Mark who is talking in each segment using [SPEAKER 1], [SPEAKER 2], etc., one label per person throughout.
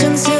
[SPEAKER 1] patience.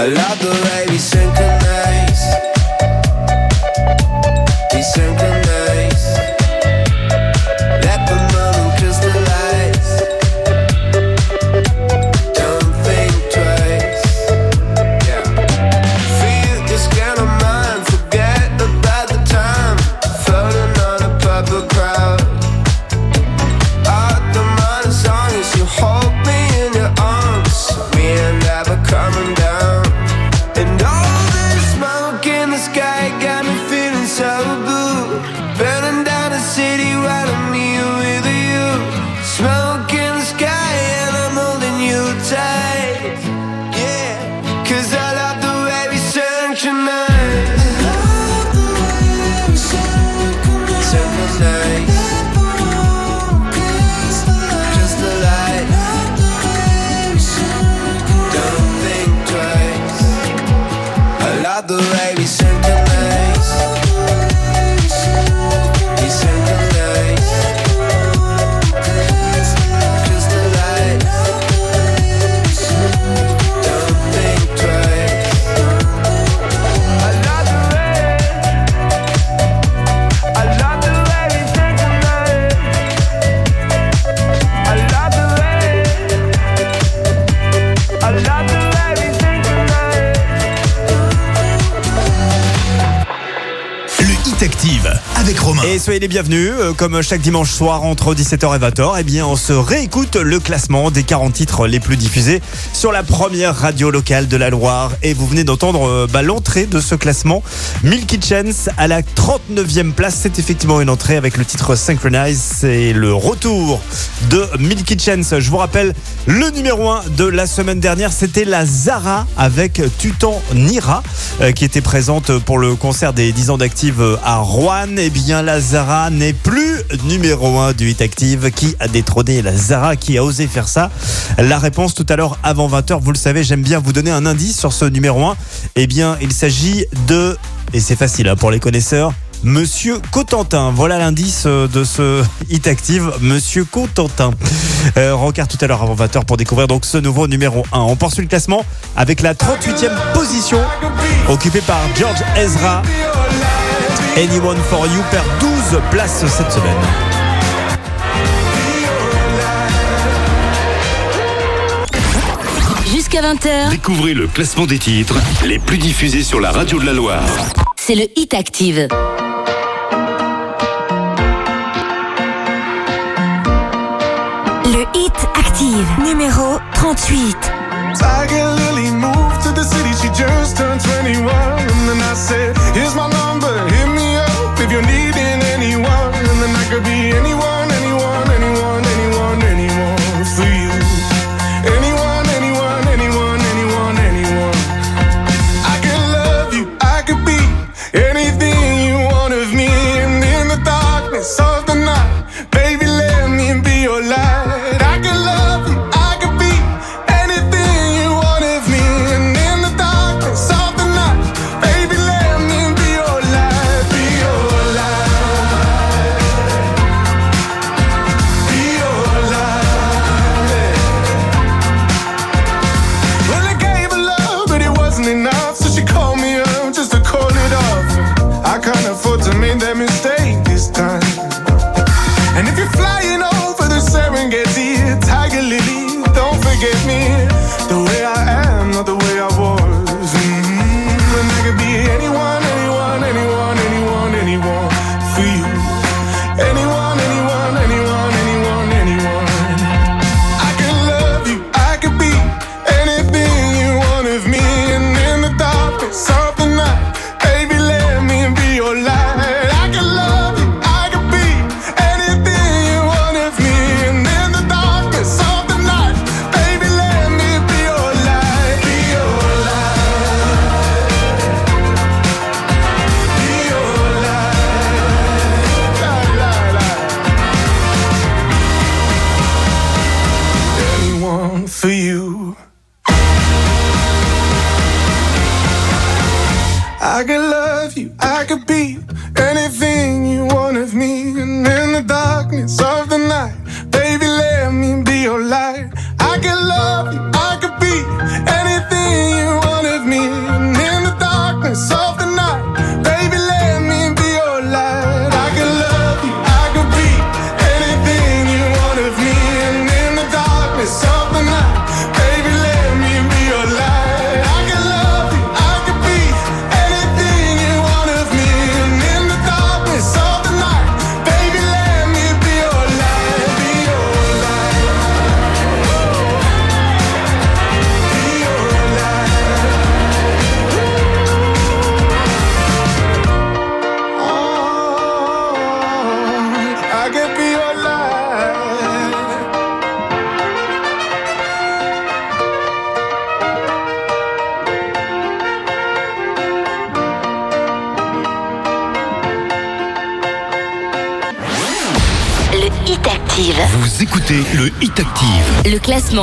[SPEAKER 2] I love the way we
[SPEAKER 3] sink les bienvenus, euh, comme chaque dimanche soir entre 17h et 20h, eh bien on se réécoute le classement des 40 titres les plus diffusés sur la première radio locale de la Loire. Et vous venez d'entendre euh, bah, l'entrée de ce classement. Milky Chance à la 39e place, c'est effectivement une entrée avec le titre Synchronize. C'est le retour de Milky Chance. Je vous rappelle, le numéro 1 de la semaine dernière, c'était la Zara avec Tutan Nira, euh, qui était présente pour le concert des 10 ans d'Active à Rouen. Eh bien, la Zara n'est plus numéro 1 du Hit Active. Qui a détrôné la Zara? Qui a osé faire ça? La réponse tout à l'heure avant 20h. Vous le savez, j'aime bien vous donner un indice sur ce numéro 1. Eh bien, il s'agit de, et c'est facile hein, pour les connaisseurs, Monsieur Cotentin. Voilà l'indice euh, de ce Hit Active, Monsieur Cotentin. Euh, rencard tout à l'heure avant 20h pour découvrir donc ce nouveau numéro 1. On poursuit le classement avec la 38e position occupée par George Ezra. Anyone for You perd 12 places cette semaine.
[SPEAKER 4] Jusqu'à 20h,
[SPEAKER 5] Découvrez le classement des titres les plus diffusés sur la radio de la Loire.
[SPEAKER 4] c'est le Hit Active. Active, numéro 38.
[SPEAKER 6] Tiger Lily moved to the city, she just turned 21. And then I said, Here's my number, hit me up if you're needing so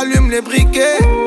[SPEAKER 7] Allument les briquets.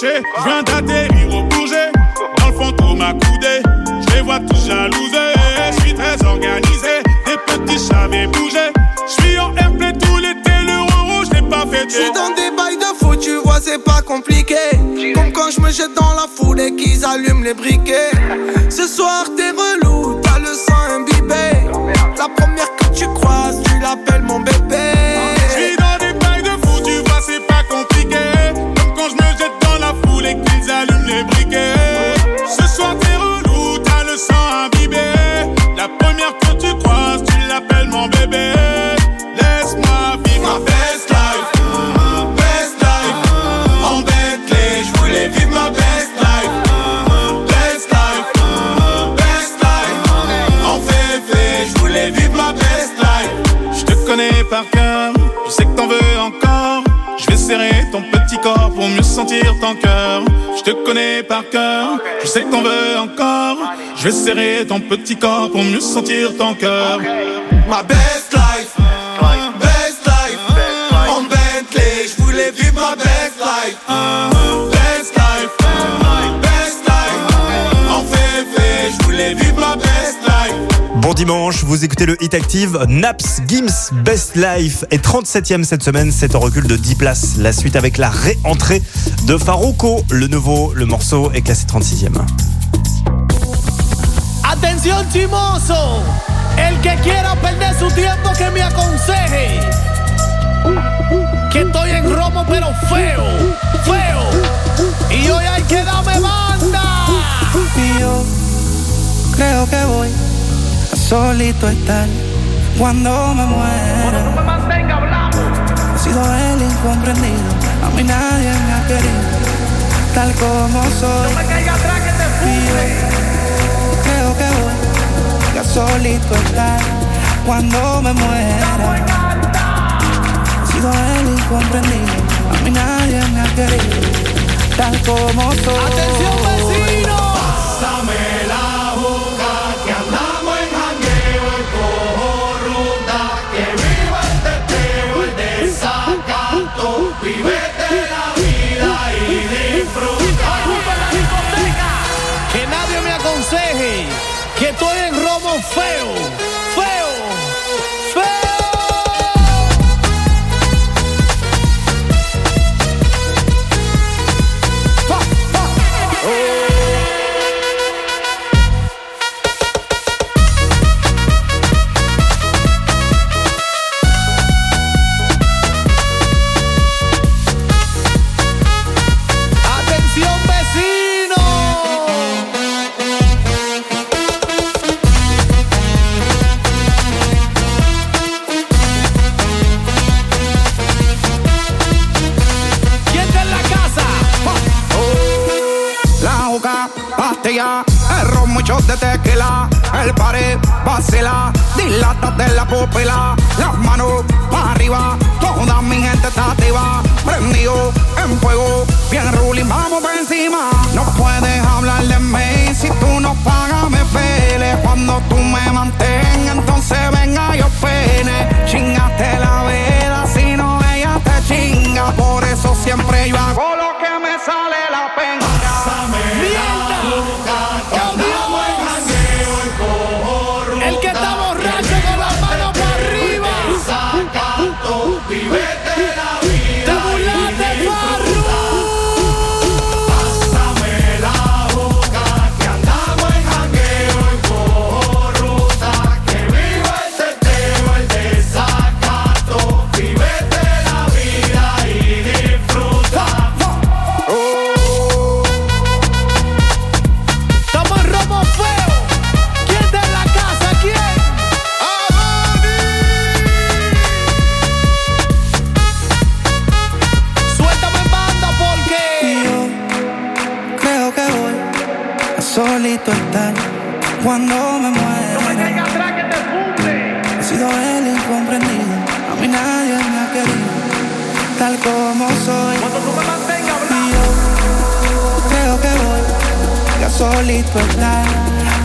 [SPEAKER 6] Je viens d'atterrir au Bourget. Dans le fond tout m'a coudé. Je les vois tous jalousés. Je suis très organisé. Des petits j'avais bougé Je suis en airplay tout l'été. Le rouge je pas
[SPEAKER 7] Je
[SPEAKER 6] fêté
[SPEAKER 7] suis dans des bails de fou, tu vois, c'est pas compliqué. Comme quand je me jette dans la foule et qu'ils allument les briquets.
[SPEAKER 6] Je te connais par cœur. Je sais que t'en veux encore. Je vais serrer ton petit corps Pour mieux sentir ton cœur. Ma best
[SPEAKER 3] dimanche, vous écoutez le Hit Active. Naps Gims Best Life est 37ème cette semaine, c'est un recul de 10 places. La suite avec la réentrée de Farouko. Le nouveau, le morceau est classé 36ème.
[SPEAKER 8] Atención chimoso, el que quiera perder su tiempo que me aconseje. Que estoy en romo pero feo, feo. Y hoy hay que darme banda.
[SPEAKER 9] Y yo creo que voy solito estar cuando me muera.
[SPEAKER 8] me mantenga hablando.
[SPEAKER 9] He sido el incomprendido, a mí nadie me ha querido, tal como soy.
[SPEAKER 8] me caiga atrás que te
[SPEAKER 9] yo creo que voy a solito estar cuando me muera. He sido el incomprendido, a mí nadie me ha querido, tal como soy.
[SPEAKER 8] Atención vecino.
[SPEAKER 10] de tequila, el pared vacila, dilátate la pupila, las manos para arriba, toda mi gente está activa, prendido en fuego, bien ruling, vamos por encima. No puedes hablar de mí, si tú no pagas me pele, cuando tú me mantengas, entonces venga yo pene, chingate la vela, si no ella te chinga, por eso siempre yo hago lo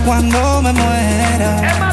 [SPEAKER 10] cuando me muera.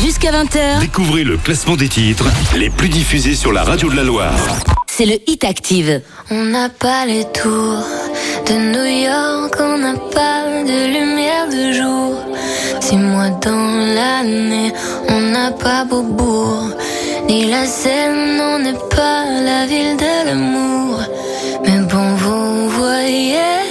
[SPEAKER 4] Jusqu'à 20h.
[SPEAKER 5] Découvrez le classement des titres les plus diffusés sur la radio de la Loire.
[SPEAKER 4] C'est le Hit Active.
[SPEAKER 1] On n'a pas les tours de New York, on n'a pas de lumière de jour. Six mois dans l'année, on n'a pas Beaubourg. Ni la Seine, on n'est pas la ville de l'amour. Mais bon, vous voyez.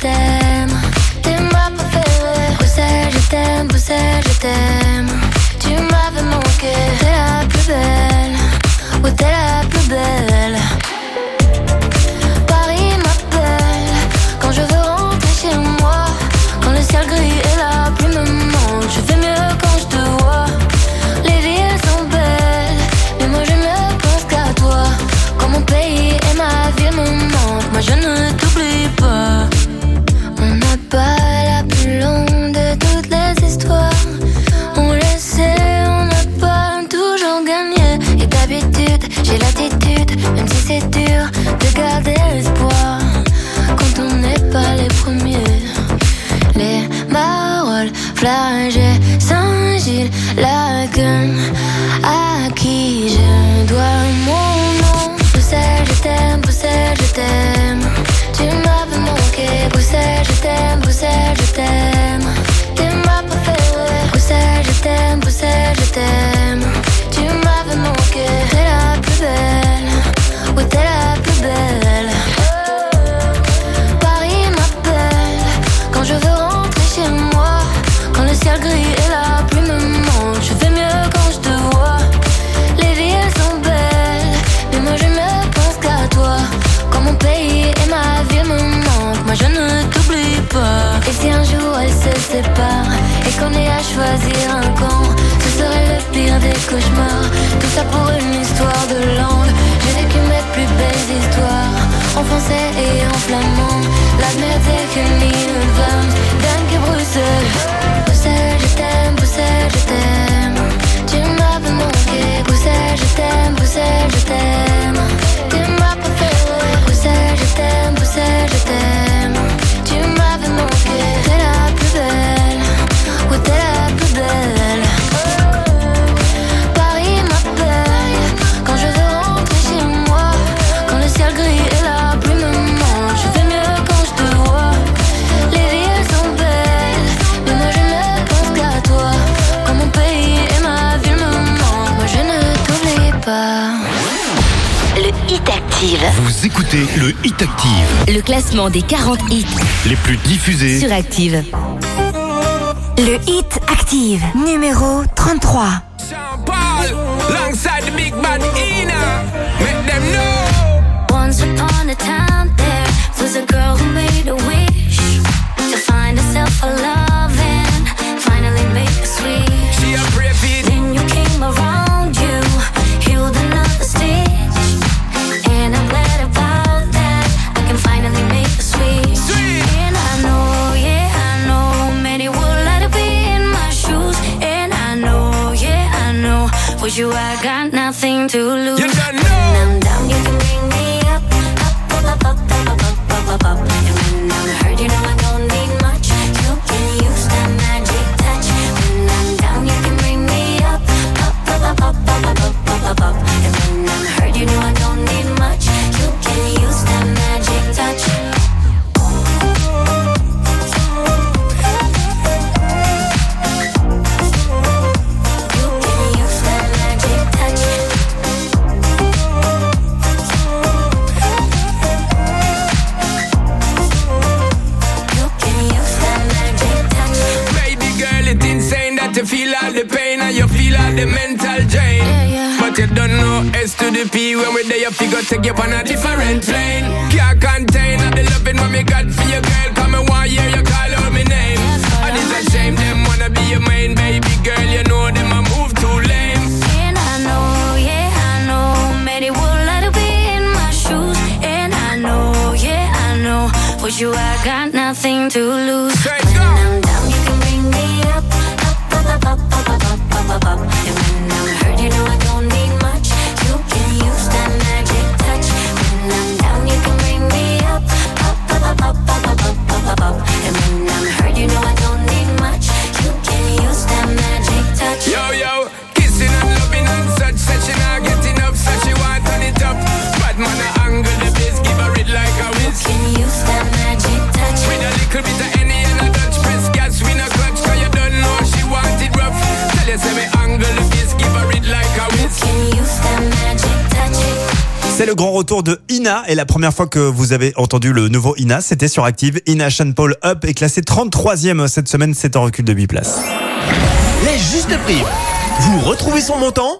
[SPEAKER 1] t'aime. T'es ma préférée. Bruxelles, je t'aime. Bruxelles, je t'aime. Tu m'avais manqué. les plus
[SPEAKER 5] diffusées.
[SPEAKER 4] Sur
[SPEAKER 3] et la première fois que vous avez entendu le nouveau Ina, c'était sur Active. Ina Sean Up est classé 33e cette semaine, c'est en recul de 8 places.
[SPEAKER 11] Les justes prix. Vous retrouvez son montant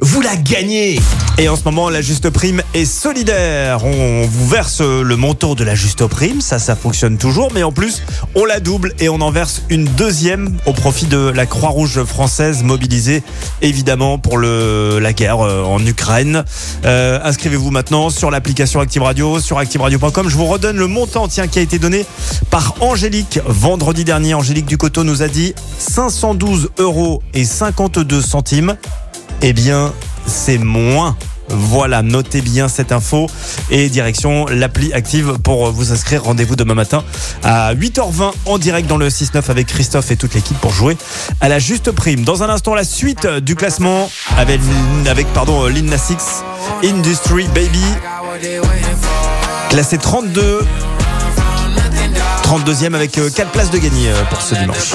[SPEAKER 11] Vous la gagnez
[SPEAKER 3] Et en ce moment, la juste prime est solidaire. On vous verse le montant de la juste prime, ça, ça fonctionne toujours, mais en plus, on la double et on en verse une deuxième au profit de la Croix-Rouge française mobilisée, évidemment, pour la guerre euh, en Ukraine. Euh, Inscrivez-vous maintenant sur l'application Active Radio, sur activeradio.com. Je vous redonne le montant, tiens, qui a été donné par Angélique vendredi dernier. Angélique Ducoteau nous a dit 512 euros et 52 centimes. Eh bien, c'est moins. Voilà, notez bien cette info et direction l'appli active pour vous inscrire. Rendez-vous demain matin à 8h20 en direct dans le 6-9 avec Christophe et toute l'équipe pour jouer à la juste prime. Dans un instant, la suite du classement avec, avec pardon, Lil Nas X, Industry Baby, classé 32. 32e avec 4 places de gagné euh, pour ce dimanche.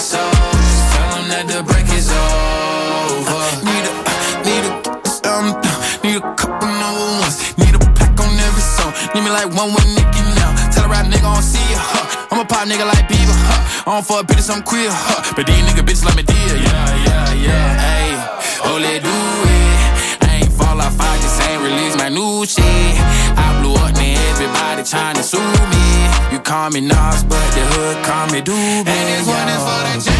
[SPEAKER 12] dog. Get your soul, just tell them that the break is over. Need a, need a, um, need a couple number ones. Need a pack on every song. Need me like one with Nicky now. Tell a rap nigga I don't see ya, huh? I'm a pop nigga like Bieber, huh? I don't fuck bitches, I'm queer, huh? But these nigga bitches like me dear, yeah, yeah, yeah. Hey, oh, let do release my new shit. I blew up, man, everybody trying to sue me. You call me Nas, but the hood call me Doobie. And this one is for the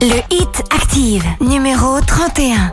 [SPEAKER 1] Le hit active, numéro 31.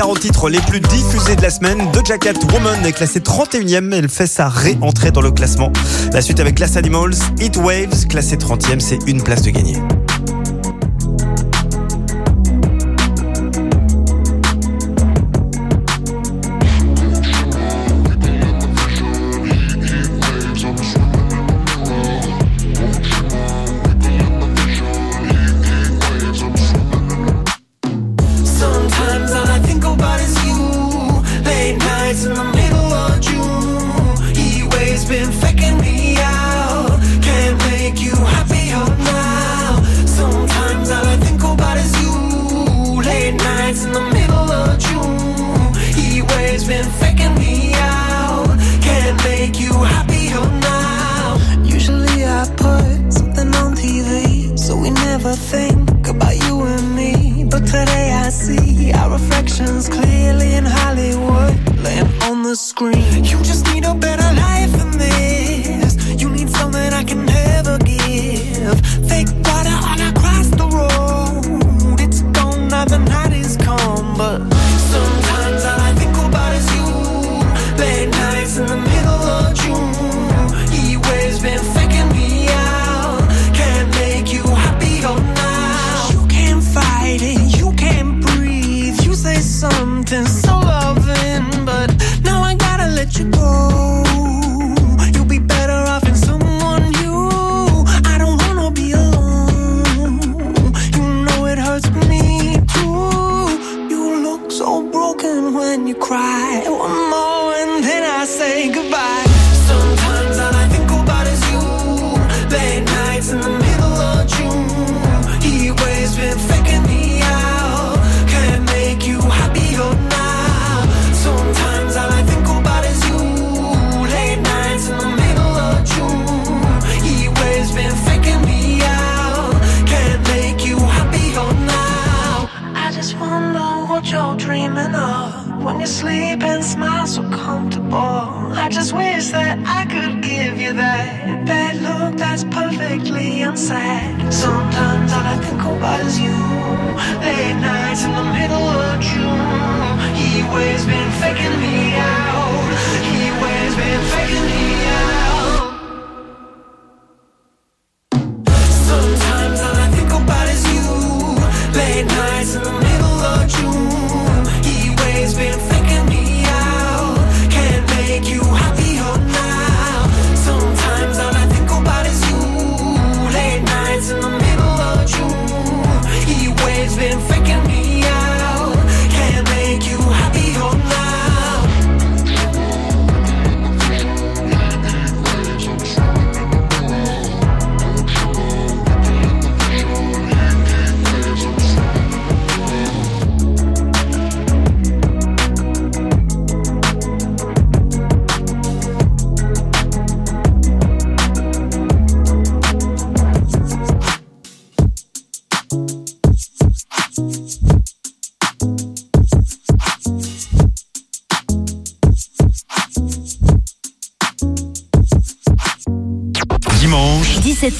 [SPEAKER 13] 40 titres les plus diffusés de la semaine. De Jacket Woman est classée 31e. Elle fait sa réentrée dans le classement. La suite avec Glass Animals, It Waves, classée 30e. C'est une place de gagner.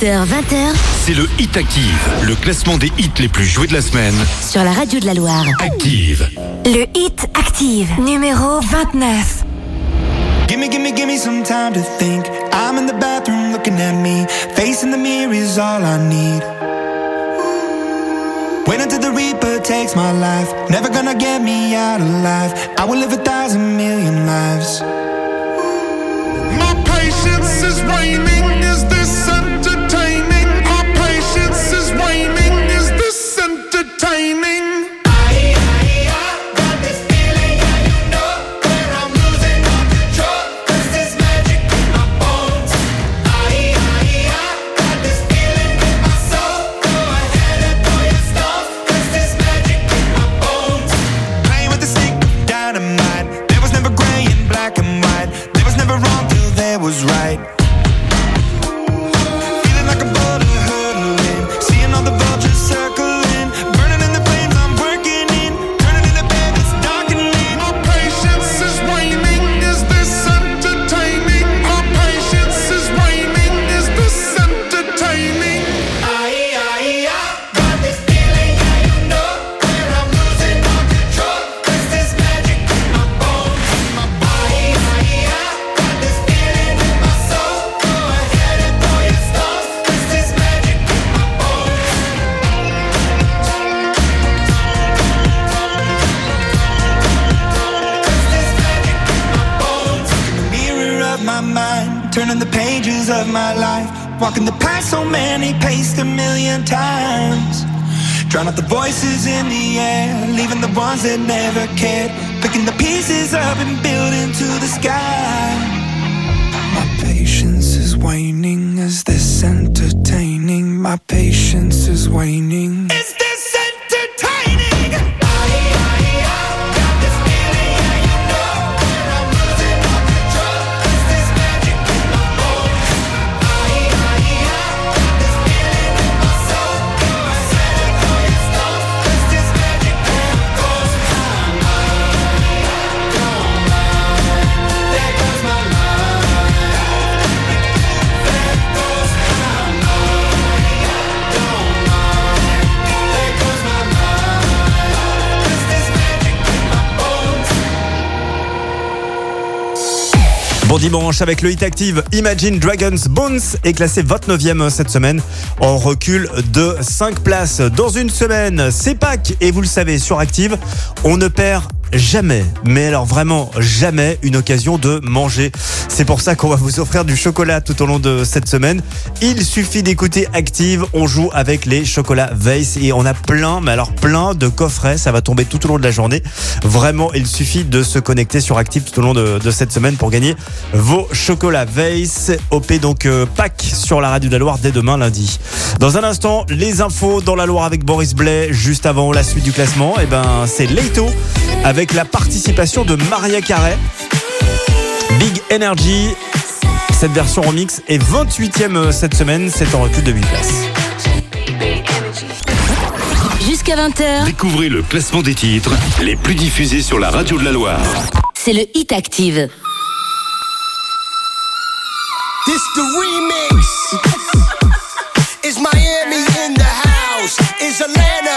[SPEAKER 14] 18h, 20h.
[SPEAKER 13] C'est le Hit Active, le classement des hits les plus joués de la semaine.
[SPEAKER 14] Sur la radio de la Loire.
[SPEAKER 13] Active.
[SPEAKER 14] Le Hit Active, numéro 29.
[SPEAKER 6] Gimme, gimme, gimme some time to think. I'm in the bathroom looking at me. Facing the mirror is all I need. Wait until the Reaper takes my life. Never gonna get me out alive. I will live a thousand million lives.
[SPEAKER 15] My patience is waning.
[SPEAKER 3] avec le hit active Imagine Dragons Bones est classé 29e cette semaine en recul de 5 places. Dans une semaine, c'est Pâques et vous le savez sur Active, on ne perd jamais, mais alors vraiment jamais une occasion de manger c'est pour ça qu'on va vous offrir du chocolat tout au long de cette semaine. Il suffit d'écouter Active, on joue avec les chocolats Weiss et on a plein, mais alors plein de coffrets, ça va tomber tout au long de la journée. Vraiment, il suffit de se connecter sur Active tout au long de, cette semaine pour gagner vos chocolats Weiss. OP donc euh, sur la radio de la Loire dès demain lundi. Dans un instant, les infos dans la Loire avec Boris Blais. Juste avant la suite du classement, et ben c'est Leito avec la participation de Maria Carey. Big Energy. Cette version remix est 28e cette semaine. C'est en recul de 8 places.
[SPEAKER 4] Jusqu'à 20h,
[SPEAKER 5] Découvrez le classement des titres les plus diffusés sur la radio de la Loire.
[SPEAKER 4] c'est le Hit Active.
[SPEAKER 16] This the remix. Is Miami in the house? Is Atlanta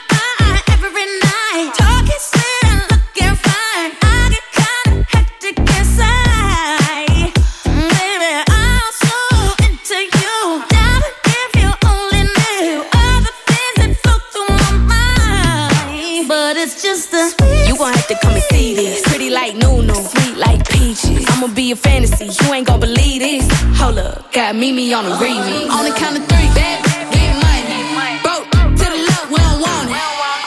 [SPEAKER 17] to come and see this. Pretty like Nunu, sweet like peaches. I'ma be a fantasy, you ain't gon' believe this. Hold up, got Mimi on the remix. On the count of three, bad,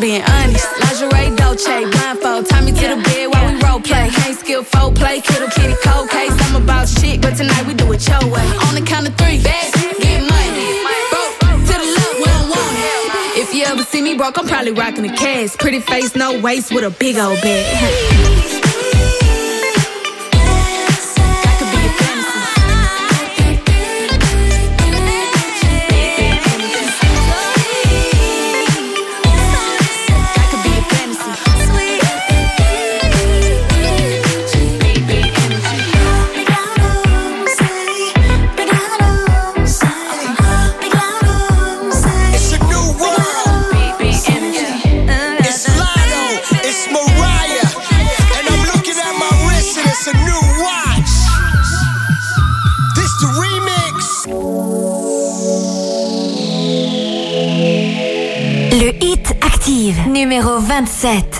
[SPEAKER 17] Being honest. Lingerie, Dolce, blindfold. Tie me to the bed while we role play. Can't skill folk play, kiddo kitty cold case. I'm about shit, but tonight we do it your way. On the count of three, bad, get money. Broke to the left, we don't want it. If you ever see me broke, I'm probably rocking a cast. Pretty face, no waist, with a big old bag.
[SPEAKER 4] numéro 27.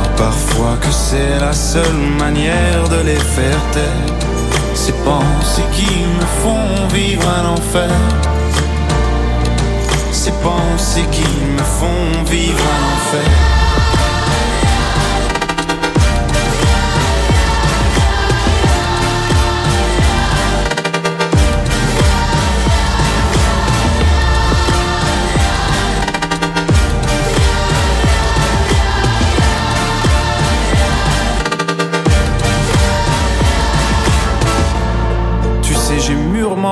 [SPEAKER 18] parfois que c'est la seule manière de les faire taire. Ces pensées qui me font vivre un enfer. Ces pensées qui me font vivre un enfer.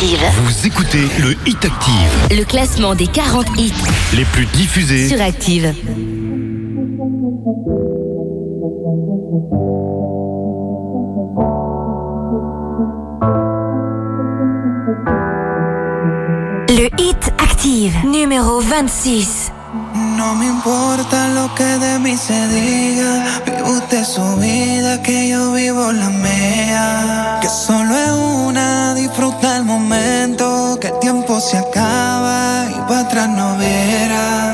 [SPEAKER 14] Active.
[SPEAKER 5] Vous écoutez le Hit Active.
[SPEAKER 14] Le classement des 40 hits
[SPEAKER 5] Les plus diffusés.
[SPEAKER 14] sur Active. Le Hit Active, numéro 26.
[SPEAKER 9] No me importa lo que de mí se diga. Vive usted su vida, que yo vivo la mía. Se acaba y para atrás no verá.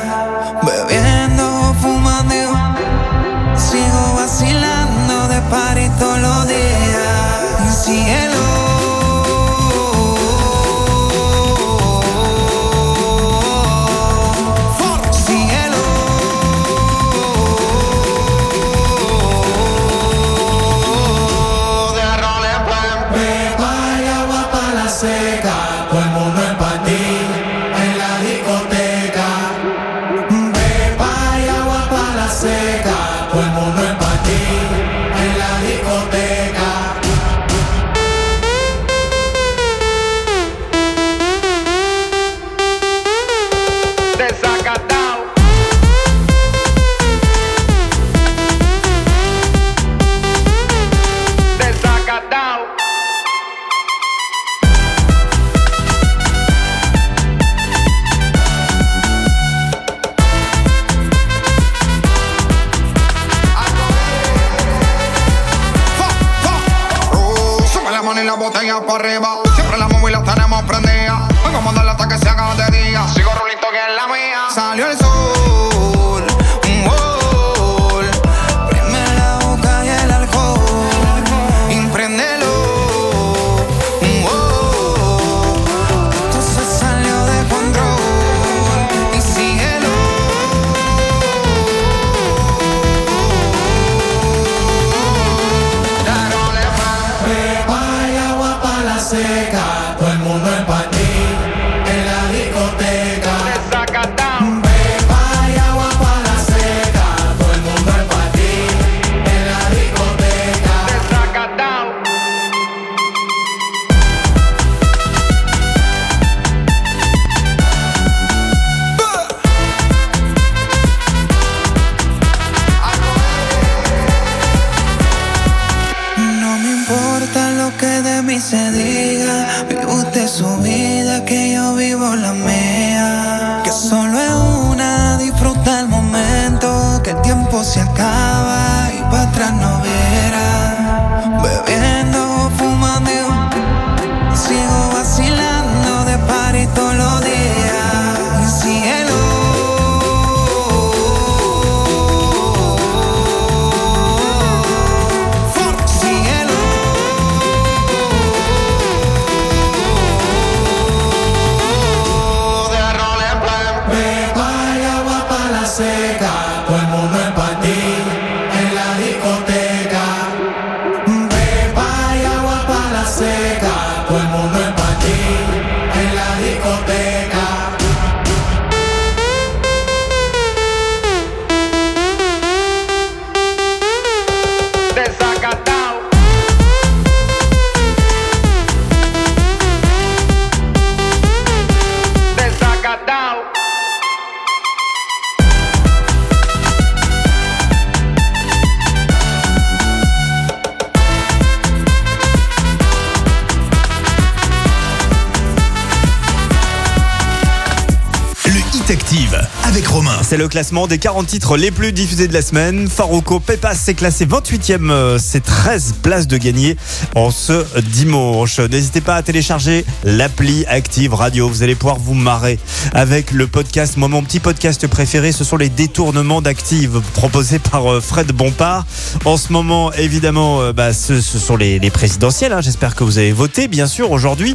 [SPEAKER 19] Le
[SPEAKER 3] classement des 40 titres les plus diffusés de la semaine. Farouko Pepas s'est classé 28e, euh, c'est 13 places de gagner en ce dimanche. N'hésitez pas à télécharger l'appli Active Radio, vous allez pouvoir vous marrer avec le podcast. Moi, mon petit podcast préféré, ce sont les détournements d'Active proposés par euh, Fred Bompard. En ce moment, évidemment, euh, bah, ce, sont les, les présidentielles. hein. J'espère que vous avez voté, bien sûr, aujourd'hui.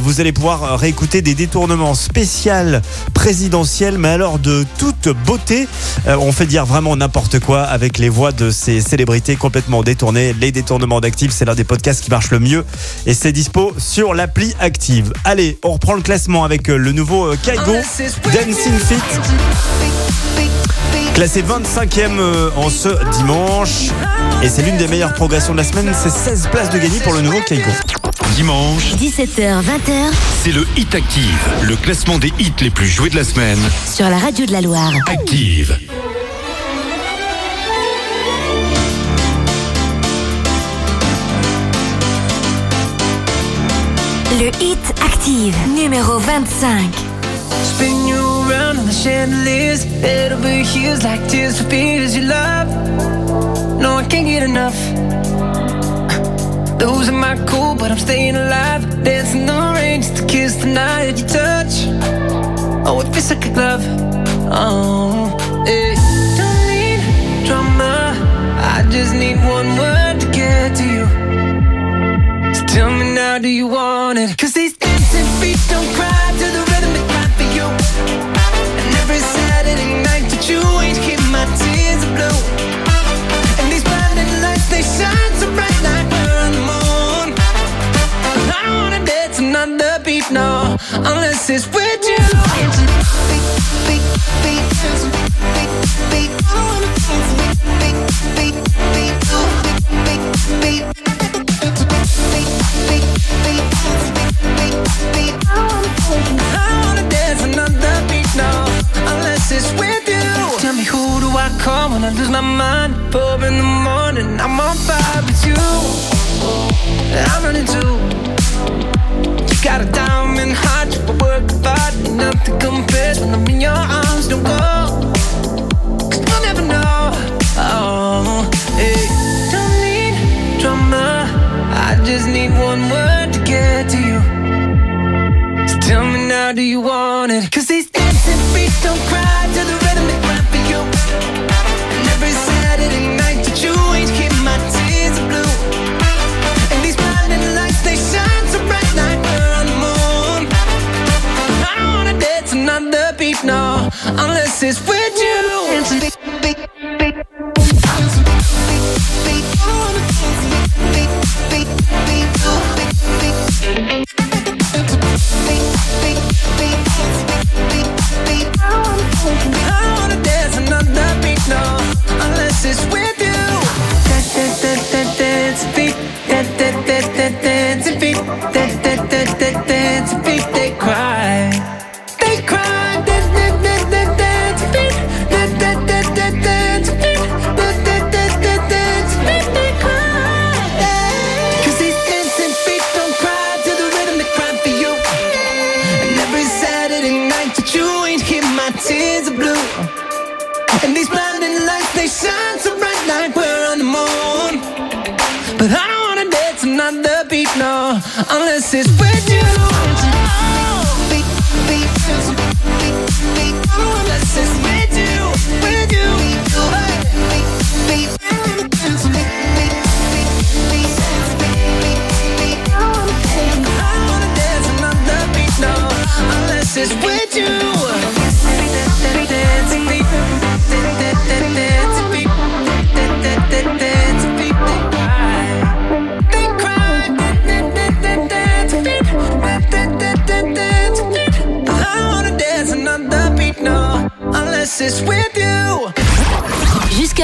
[SPEAKER 3] Vous allez pouvoir réécouter des détournements spéciaux présidentiels, mais alors de toute beauté. Euh, on fait dire vraiment n'importe quoi avec les voix de ces célébrités complètement détournées. Les détournements d'Active, c'est l'un des podcasts qui marche le mieux et c'est dispo sur l'appli Active. Allez, on reprend le classement avec euh, le nouveau euh, Kaigo Dancing Fit. Classé 25e euh, en ce dimanche. Et c'est l'une des meilleures progressions de la semaine. C'est 16 places de gagné pour le nouveau Kaigo.
[SPEAKER 5] Dimanche,
[SPEAKER 14] 17h, 20h
[SPEAKER 5] c'est le Hit Active, le classement des hits les plus joués de la semaine.
[SPEAKER 14] sur la radio de la Loire.
[SPEAKER 5] Active.
[SPEAKER 14] Le hit active, numéro 25.
[SPEAKER 13] Spin you around on the chandeliers. Over heels like tears for fears you love. No, I can't get enough. Losing my cool, but I'm staying alive. Dancing the rain just to kiss the night you touch. Oh, it feels like a glove. Oh, yeah. Don't need drama. I just need one word to get to you. So tell me now, do you want it? Cause these dancing feet don't cry unless it's with you. I wanna dance another beat, no, unless it's with you. Tell me who do I call when I lose my mind? Four in the morning, I'm on fire with you. I'm running too. Got a diamond heart, you work hard, nothing compares when I'm in your arms. Don't go, cause you'll never know. Oh, hey. Don't need drama, I just need one word to get to you. So tell me now, do you want it? Cause these unless it's with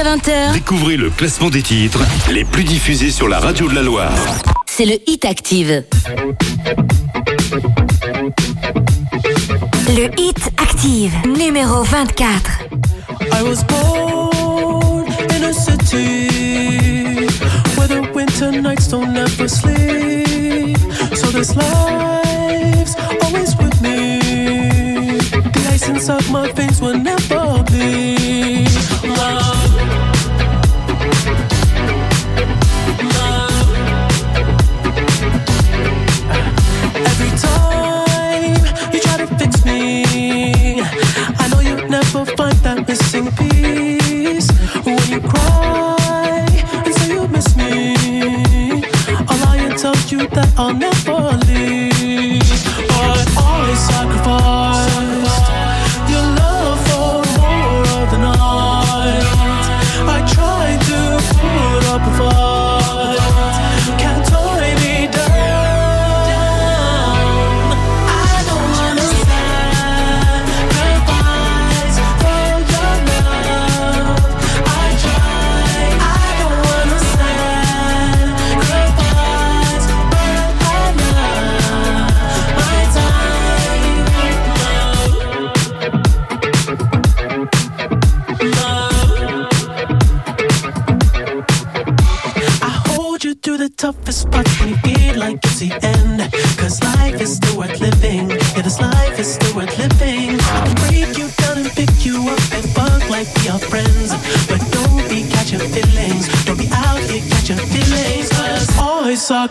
[SPEAKER 4] jusqu'à 20h.
[SPEAKER 5] Découvrez le classement des titres les plus diffusés sur la radio de la Loire.
[SPEAKER 4] C'est le Hit Active. Le Hit Active, numéro 24.
[SPEAKER 13] I was born in a city where the winter nights don't ever sleep. So this life's always with me. The ice inside my veins will never bleed. that I'll never
[SPEAKER 5] eh.
[SPEAKER 4] leave.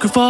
[SPEAKER 4] apocryphal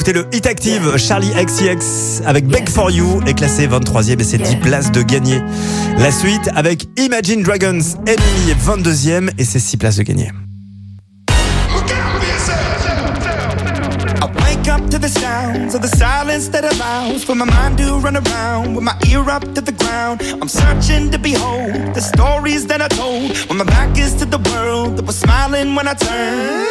[SPEAKER 3] Écoutez le Hit Active, Charlie XCX avec Beg for You est classé 23e et c'est 10 places de gagner. La suite avec Imagine Dragons, Enemy est 22e et c'est 6 places de gagner.
[SPEAKER 15] I wake up to the sounds of the silence that allows for my mind to run around with my ear up to the ground. I'm searching to behold the stories that I told when my back is to the world that was smiling when I turned.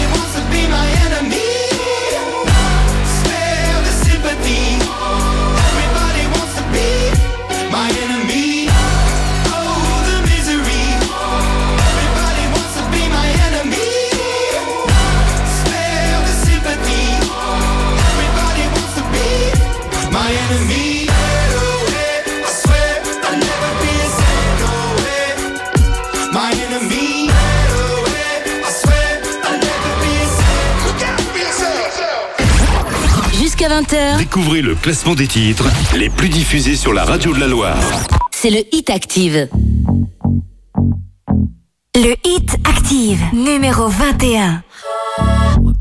[SPEAKER 14] 18h.
[SPEAKER 5] Découvrez le classement des titres les plus diffusés sur la radio de la Loire.
[SPEAKER 14] C'est le Hit Active. Le Hit Active, numéro 21.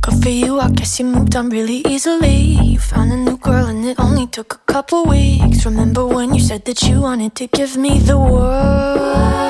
[SPEAKER 20] Good for you, I guess you moved on really easily. You found a new girl and it only took a couple weeks. Remember when you said that you wanted to give me the world?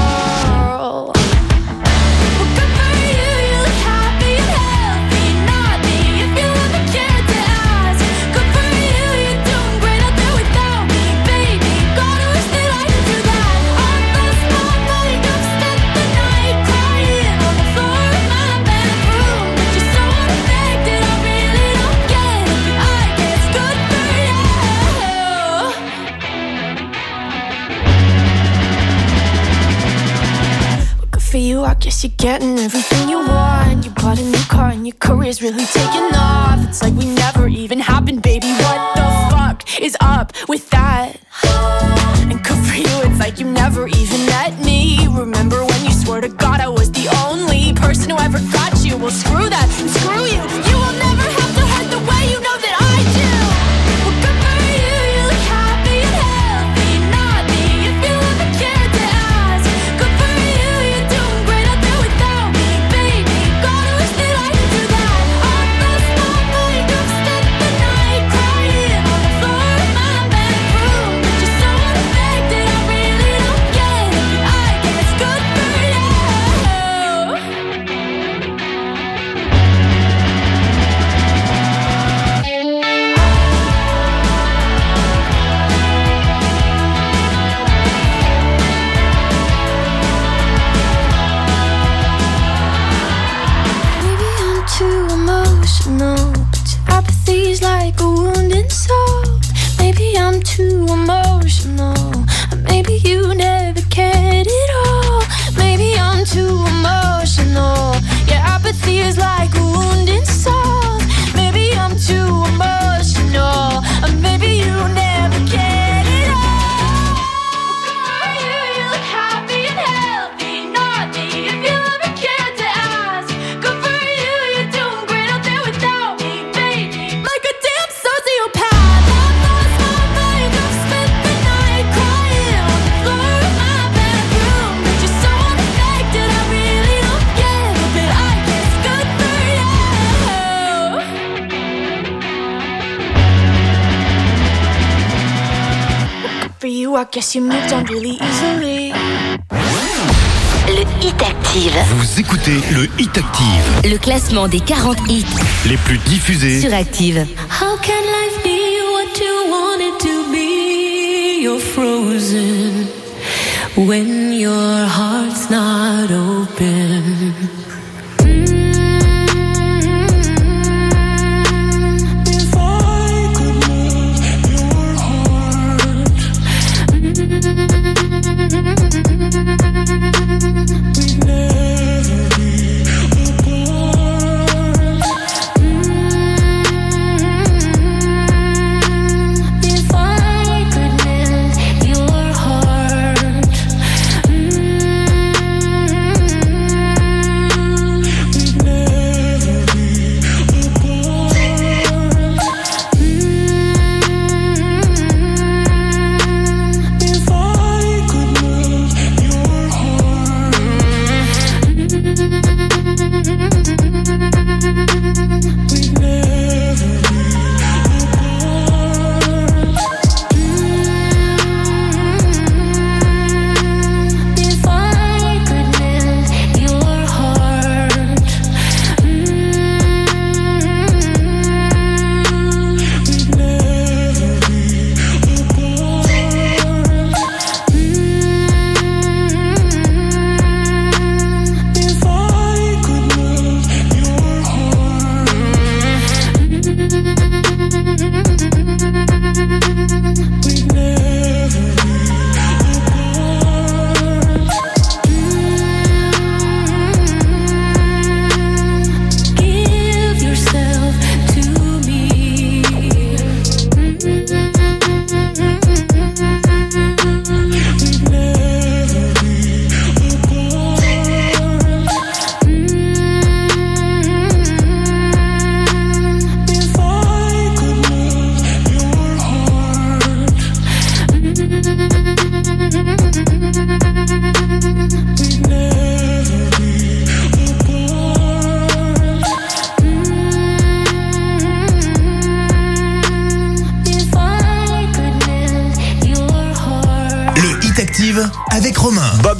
[SPEAKER 20] You're getting everything you want. You bought a new car and your career's really taking off. It's like we
[SPEAKER 21] classement des 40 hits
[SPEAKER 5] Les plus diffusés.
[SPEAKER 21] sur Active.
[SPEAKER 1] How can life be what you want it to be? You're frozen when your heart's not open.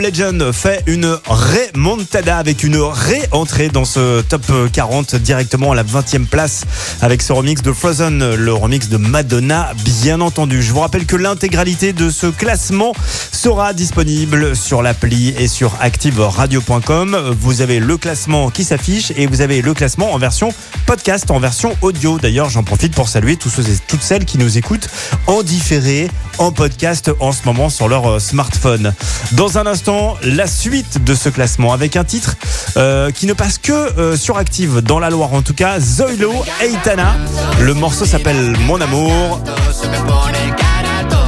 [SPEAKER 3] Legend fait une remontada avec une ré-entrée dans ce top 40 directement à la 20e place avec ce remix de Frozen, le remix de Madonna, bien entendu. Je vous rappelle que l'intégralité de ce classement sera disponible sur l'appli et sur activeradio.com. Vous avez le classement qui s'affiche et vous avez le classement en version podcast, en version audio. D'ailleurs, j'en profite pour saluer tous ceux et toutes celles qui nous écoutent en différé, en podcast en ce moment sur leur euh, smartphone. Dans un instant, la suite de ce classement avec un titre euh, qui ne passe que euh, sur Active, dans la Loire en tout cas, Zoilo Eitana. Le morceau s'appelle Mon Amour.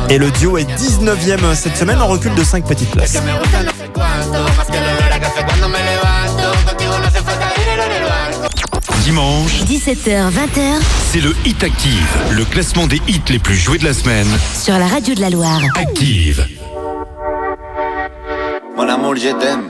[SPEAKER 3] Et le duo est 19e cette semaine en recul de 5 petites places.
[SPEAKER 5] Dimanche,
[SPEAKER 21] 17h, 20h
[SPEAKER 5] c'est le Hit Active, le classement des hits les plus joués de la semaine.
[SPEAKER 21] sur la radio de la Loire.
[SPEAKER 5] Active.
[SPEAKER 22] Mon amour, je t'aime.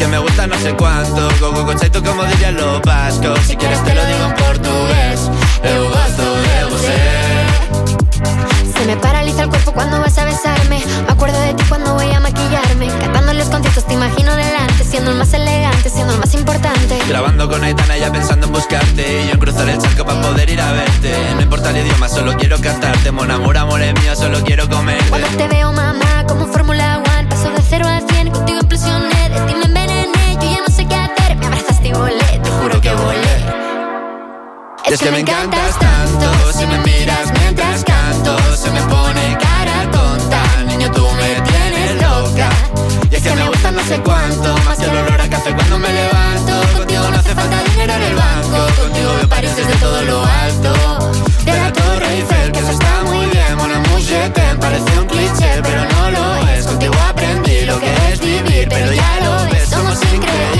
[SPEAKER 22] que me gusta no sé cuánto, go, go, poco chaito como dirían los vascos Si quieres te lo digo en portugués Eu gosto de você
[SPEAKER 23] Se me paraliza el cuerpo cuando vas a besarme. Me acuerdo de ti cuando voy a maquillarme. Cantando los conciertos te imagino delante. Siendo el más elegante, siendo el más importante.
[SPEAKER 22] Grabando con Aitana ya pensando en buscarte Y yo en cruzar el charco para poder ir a verte No importa el idioma, solo quiero cantarte Mon amor, amor es mío, solo quiero comerte
[SPEAKER 23] Cuando te veo, mamá, como Fórmula One. Paso de cero a cien, contigo implosioné. De ti me yo ya no sé qué hacer. Me abrazaste y volé, te juro que volé.
[SPEAKER 22] Es que me encantas tanto Si me miras mientras canto Se me pone cara tonta. Niño, tú me tienes loca. Y es que me gusta no sé cuánto Más que el olor a café cuando me levanto. Contigo no hace falta dinero en el banco Contigo veo París desde todo lo alto. De la Torre Eiffel, que eso está muy bien. Je t'aime, parece un cliché Pero no lo es, contigo aprendí lo que es vivir Pero ya lo ves,
[SPEAKER 23] secret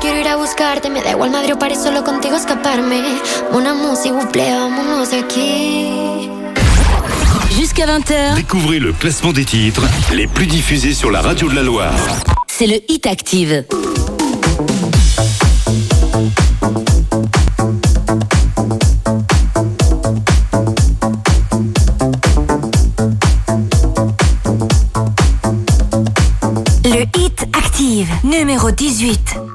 [SPEAKER 23] quiero ir a buscarte. Me da igual Madrid o París, solo contigo escaparme. Una música, buple, vámonos aquí.
[SPEAKER 14] Jusqu'à 20h,
[SPEAKER 5] Découvrez le classement des titres les plus diffusés sur la radio de la Loire.
[SPEAKER 14] c'est le Hit Active. Le Hit Active, numéro 18.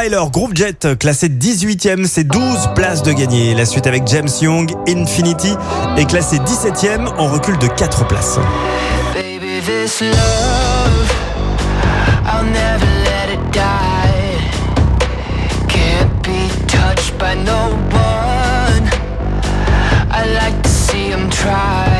[SPEAKER 3] Zappa et leur groupe Jet, classé 18e, c'est 12 places de gagné. La suite avec James Young, Infinity, est classé 17e en recul de 4 places.
[SPEAKER 2] Baby, this love, I'll never let it die. Can't be touched by no one. I like to see him try.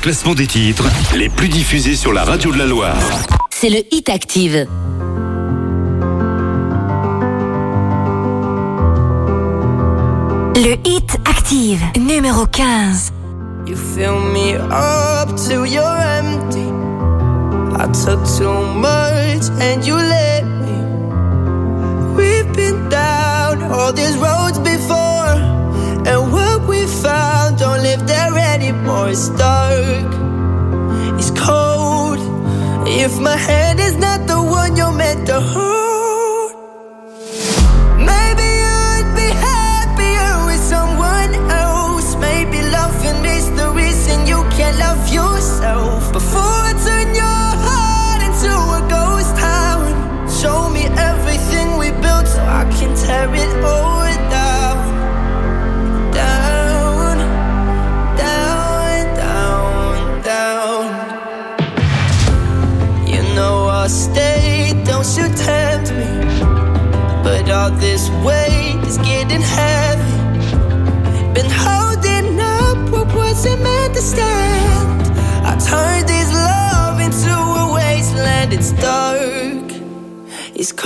[SPEAKER 5] Classement des titres les plus diffusés sur la radio de la Loire.
[SPEAKER 4] c'est le Hit Active. Le Hit Active, numéro 15.
[SPEAKER 2] You fill me up till you're empty. I took too much and you let me. We've been down all these roads before, anymore. It's dark, it's cold. If my hand is not the one you're meant to hold, maybe I'd be happier with someone else. Maybe loving is the reason you can't love yourself. Before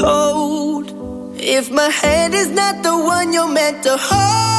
[SPEAKER 2] cold. If my hand is not the one you're meant to hold,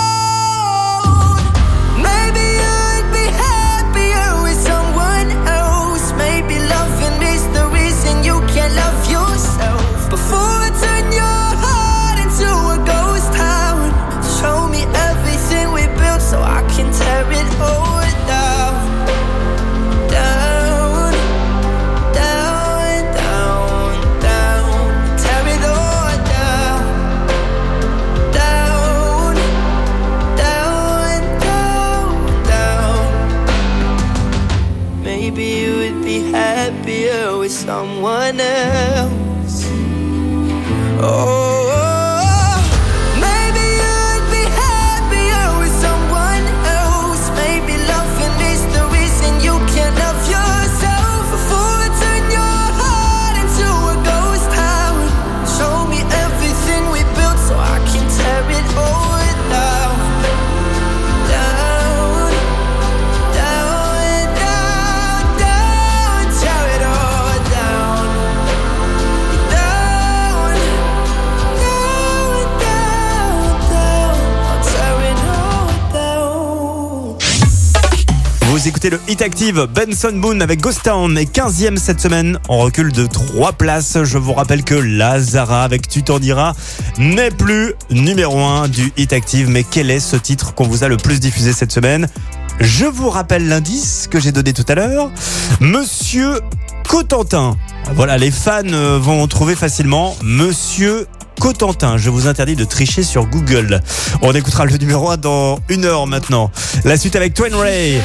[SPEAKER 3] Écoutez le Hit Active Benson Boone avec Ghost Town est 15e cette semaine. On recule de 3 places. Je vous rappelle que Lazara avec Tu t'en diras n'est plus numéro 1 du Hit Active. Mais quel est ce titre qu'on vous a le plus diffusé cette semaine? Je vous rappelle l'indice que j'ai donné tout à l'heure. Monsieur Cotentin. Voilà, les fans euh, vont trouver facilement Monsieur Cotentin. Je vous interdis de tricher sur Google. On écoutera le numéro 1 dans une heure maintenant. La suite avec Twain Ray,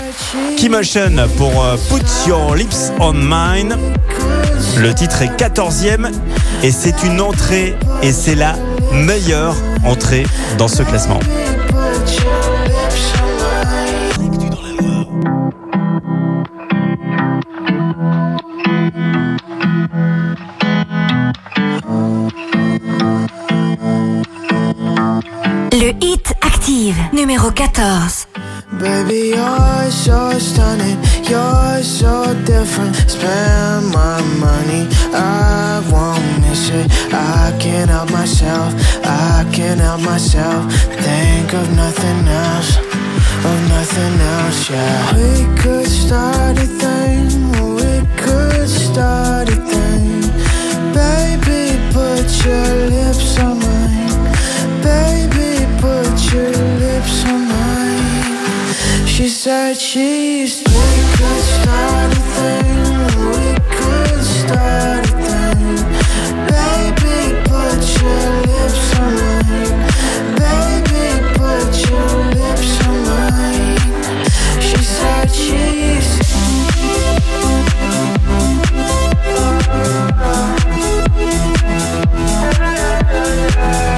[SPEAKER 3] Keymotion pour euh, Put Your Lips on Mine. Le titre est 14e et c'est une entrée et c'est la meilleure entrée dans ce classement.
[SPEAKER 4] Numéro 14.
[SPEAKER 2] Baby, you're so stunning, you're so different. Spend my money, I won't miss it. I can't help myself, I can't help myself. Think of nothing else, of nothing else, yeah. We could start a thing, we could start a thing. Baby, put your lips on She said she's We could start a thing We could start a thing. Baby, put your lips on mine. Baby, put your lips on mine. She said come back to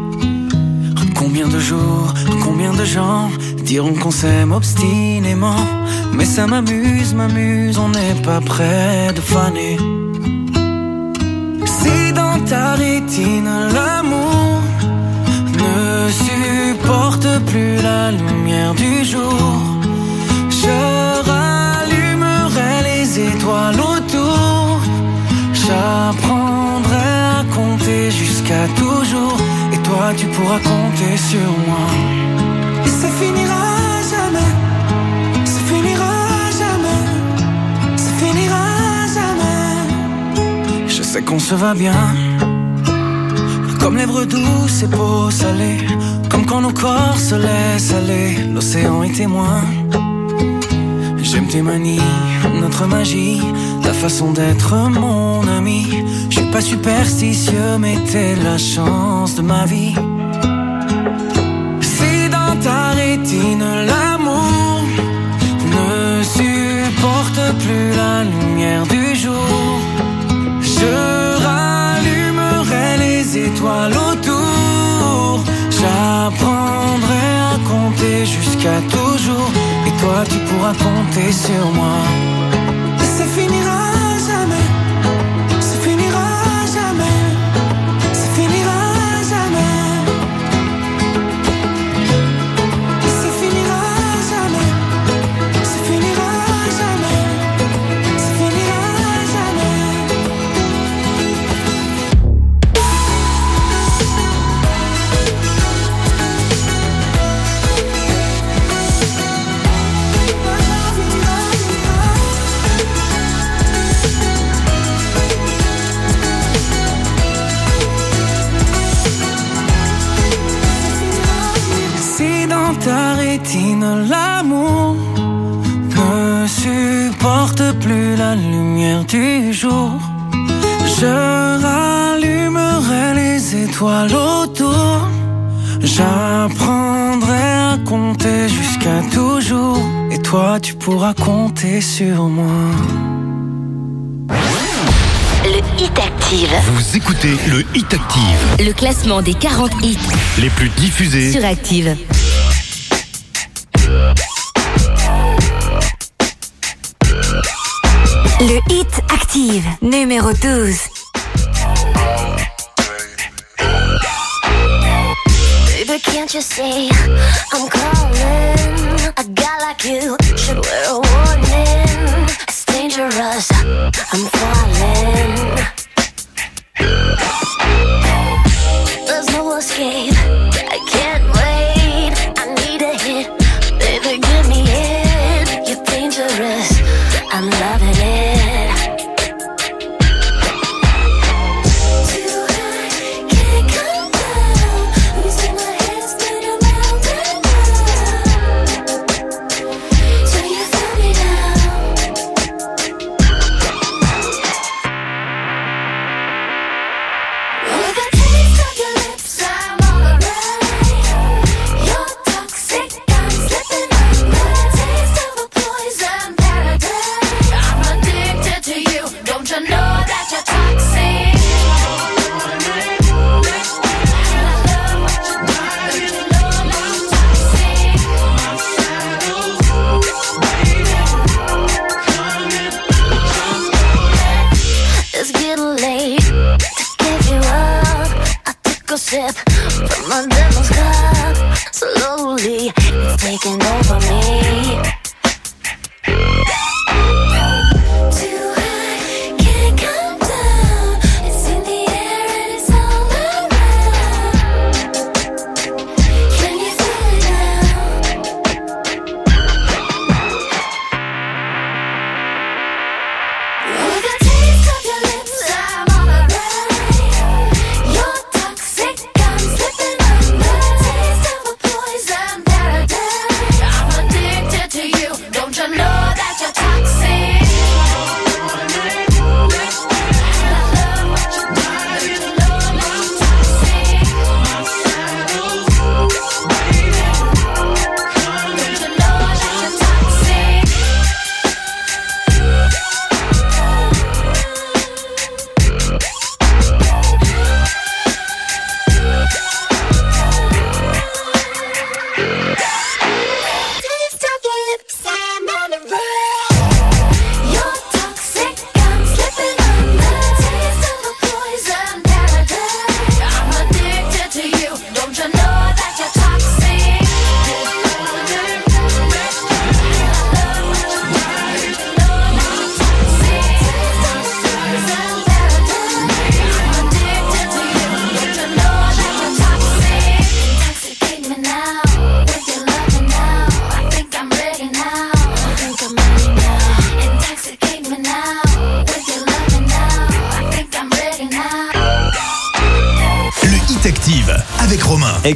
[SPEAKER 13] Combien de jours, combien de gens diront qu'on s'aime obstinément. Mais ça m'amuse, m'amuse, on n'est pas près de faner. Si dans ta rétine l'amour ne supporte plus la lumière du jour, je rallumerai les étoiles autour. J'apprendrai à compter jusqu'à toujours. Toi, tu pourras compter sur moi. Et ça finira jamais. Ça finira jamais. Ça finira jamais. Je sais qu'on se va bien. Comme lèvres douces et peau salée. Comme quand nos corps se laissent aller. L'océan est témoin. J'aime tes manies, notre magie, ta façon d'être mon ami. Pas superstitieux, mais t'es la chance de ma vie. Si dans ta rétine l'amour ne supporte plus la lumière du jour, je rallumerai les étoiles autour. J'apprendrai à compter jusqu'à toujours. Et toi, tu pourras compter sur moi. L'amour ne supporte plus la lumière du jour. Je rallumerai les étoiles autour. J'apprendrai à compter jusqu'à toujours. Et toi, tu pourras compter sur moi.
[SPEAKER 21] Le Hit Active.
[SPEAKER 5] Vous écoutez le Hit Active,
[SPEAKER 21] Le classement des 40 hits
[SPEAKER 5] les plus diffusés.
[SPEAKER 21] sur Active. Numéro 12.
[SPEAKER 24] Baby, can't you see?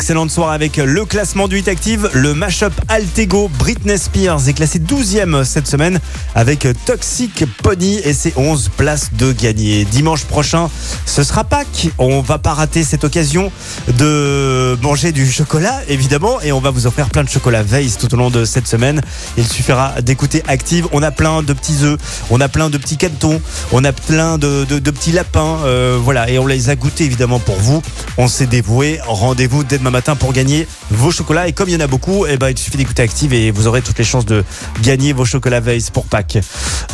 [SPEAKER 3] Excellente soirée avec le classement du Hit Active. Le mashup Altego Britney Spears est classé 12e cette semaine avec Toxic Pony et ses 11 places de gagné. Dimanche prochain, ce sera Pâques. On va pas rater cette occasion de manger du chocolat, évidemment, et on va vous offrir plein de chocolat Veils tout au long de cette semaine. Il suffira d'écouter Active. On a plein de petits œufs, on a plein de petits canetons, on a plein de petits lapins, euh, voilà, et on les a goûtés évidemment pour vous. On s'est dévoué. Rendez-vous dès demain matin pour gagner vos chocolats. Et comme il y en a beaucoup, eh ben, il suffit d'écouter Active et vous aurez toutes les chances de gagner vos chocolats Veils pour Pâques.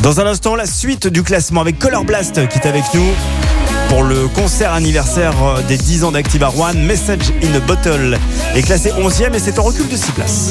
[SPEAKER 3] Dans un instant, la suite du classement avec Color Blast qui est avec nous pour le concert anniversaire euh, des 10 ans d'Active Rouen. Message in a Bottle est classé 11e et c'est en recul de 6 places.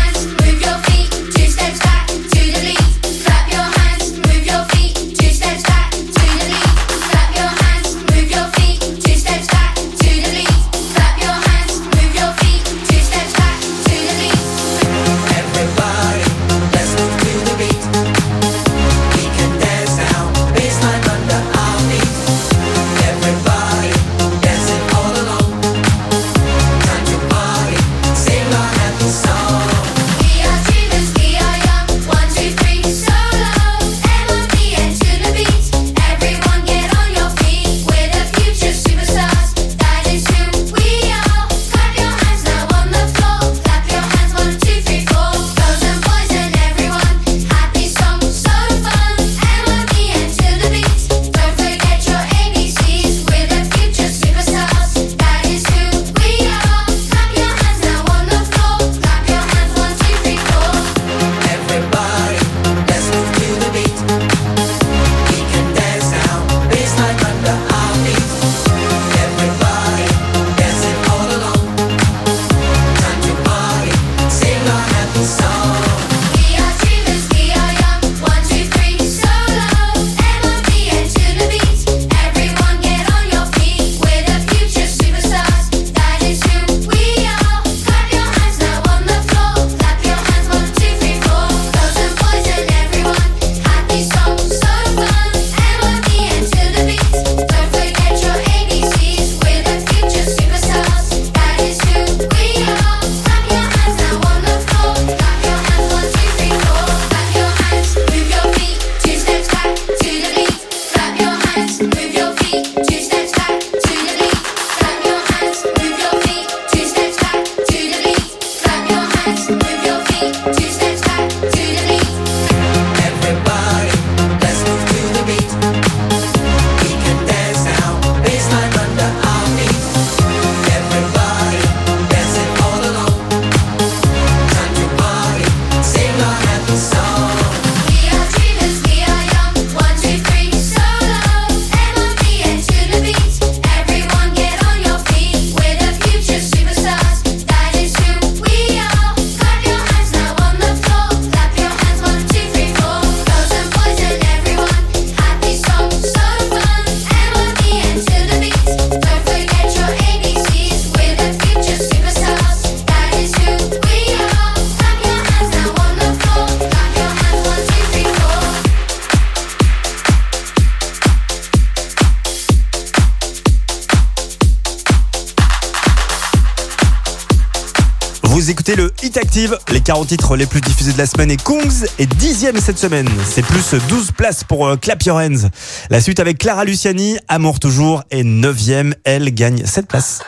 [SPEAKER 25] 40 titres les plus diffusés de la semaine et Kongs est dixième cette semaine. C'est plus 12 places pour euh, Clap Your Hands. La suite avec Clara Luciani, Amour toujours, est neuvième. Elle gagne 7 places.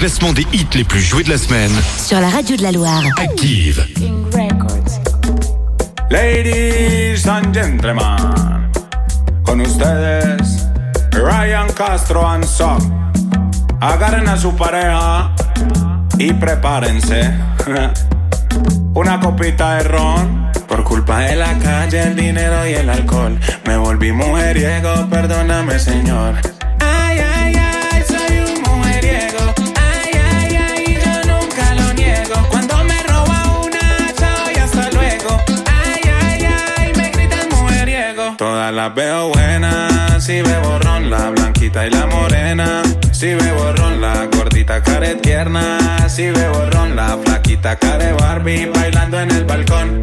[SPEAKER 5] Classement des hits les plus joués de la semaine.
[SPEAKER 4] sur la radio de la Loire.
[SPEAKER 5] Active.
[SPEAKER 26] Ladies and gentlemen, con ustedes Ryan Castro and Son. Agarren a su pareja y prepárense. Una copita de ron. Por culpa de la calle, el dinero y el alcohol. Me volví mujeriego, perdóname, señor. Todas las veo buenas, si bebo ron, la blanquita y la morena. Si bebo ron, la gordita care tierna. Si bebo ron, la flaquita care Barbie bailando en el balcón.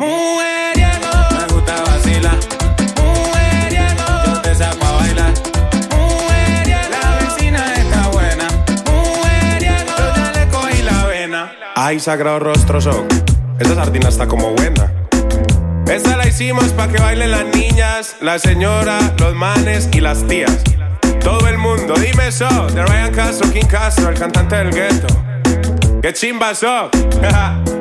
[SPEAKER 26] Mujeriego, me gusta vacilar. Mujeriego, yo te saco a bailar. Mujeriego, la vecina está buena. Mujeriego, yo ya le cogí la vena. Ay, sagrado rostro son. Esa sardina está como buena. Esta la hicimos pa' que bailen las niñas, la señora, los manes y las tías. Todo el mundo, dime eso, de Ryan Castro, King Castro, el cantante del gueto. ¡Qué chimba so!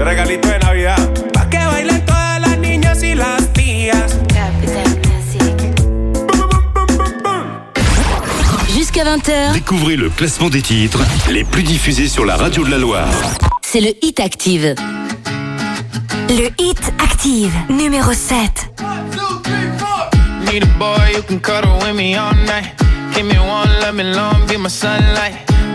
[SPEAKER 26] de regalito de Navidad. Pa' que bailen todas las niñas y las tías.
[SPEAKER 4] Jusqu'à 20h,
[SPEAKER 5] Découvrez le classement des titres les plus diffusés sur la radio de la Loire.
[SPEAKER 4] c'est le Hit Active. Le Hit Active, numéro 7.
[SPEAKER 12] Need a boy who can cuddle with me all night. Give me one, let me long, be my sunlight.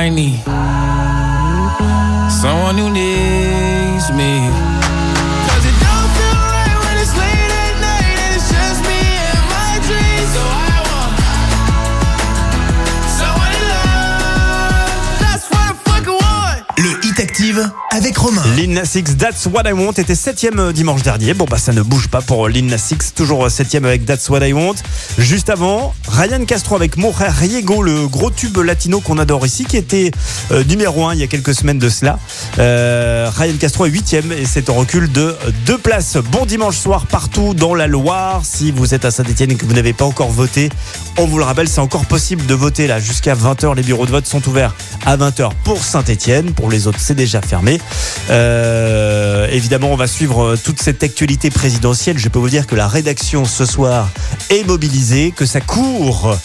[SPEAKER 3] I need someone who needs me. Avec That's What I Want était septième euh, dimanche dernier. Bon bah ça ne bouge pas pour Lil Nas X, toujours euh, septième avec That's What I Want. Juste avant, Ryan Castro avec Mon frère Riego, le gros tube latino qu'on adore ici, qui était euh, numéro un il y a quelques semaines de cela. Euh, Ryan Castro est huitième et c'est en recul de deux places. Bon dimanche soir partout dans la Loire. Si vous êtes à Saint-Etienne et que vous n'avez pas encore voté, on vous le rappelle, c'est encore possible de voter là jusqu'à 20h. Les bureaux de vote sont ouverts à 20h pour Saint-Etienne. Pour les autres, c'est déjà fermé. Euh, évidemment, on va suivre euh, toute cette actualité présidentielle. Je peux vous dire que la rédaction ce soir est mobilisée, que ça court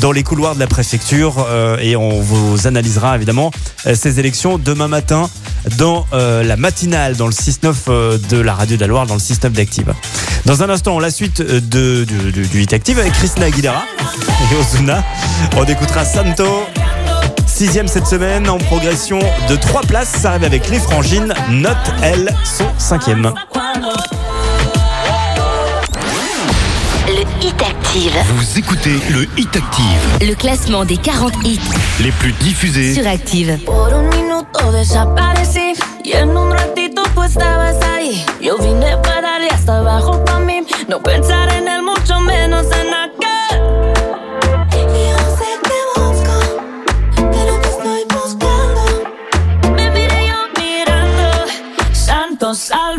[SPEAKER 3] dans les couloirs de la préfecture euh, et on vous analysera évidemment ces élections demain matin dans la matinale, dans le 6-9 euh, de la radio de la Loire, dans le 6-9 d'Active. Dans un instant, la suite du, du, du Hit Active avec Christina Aguilera et Ozuna. On écoutera Santo. Sixième cette semaine en progression de trois places. Ça arrive avec les frangines. Note, elles, sont cinquième.
[SPEAKER 21] Le Hit Active.
[SPEAKER 5] Vous écoutez le Hit Active,
[SPEAKER 21] Le classement des 40 hits
[SPEAKER 5] les plus diffusés
[SPEAKER 21] sur Active.
[SPEAKER 27] Por un minuto desaparecí y en un ratito tú estabas ahí. Yo vine para darle hasta abajo pa' mí, no pensar en él, mucho menos en aquel.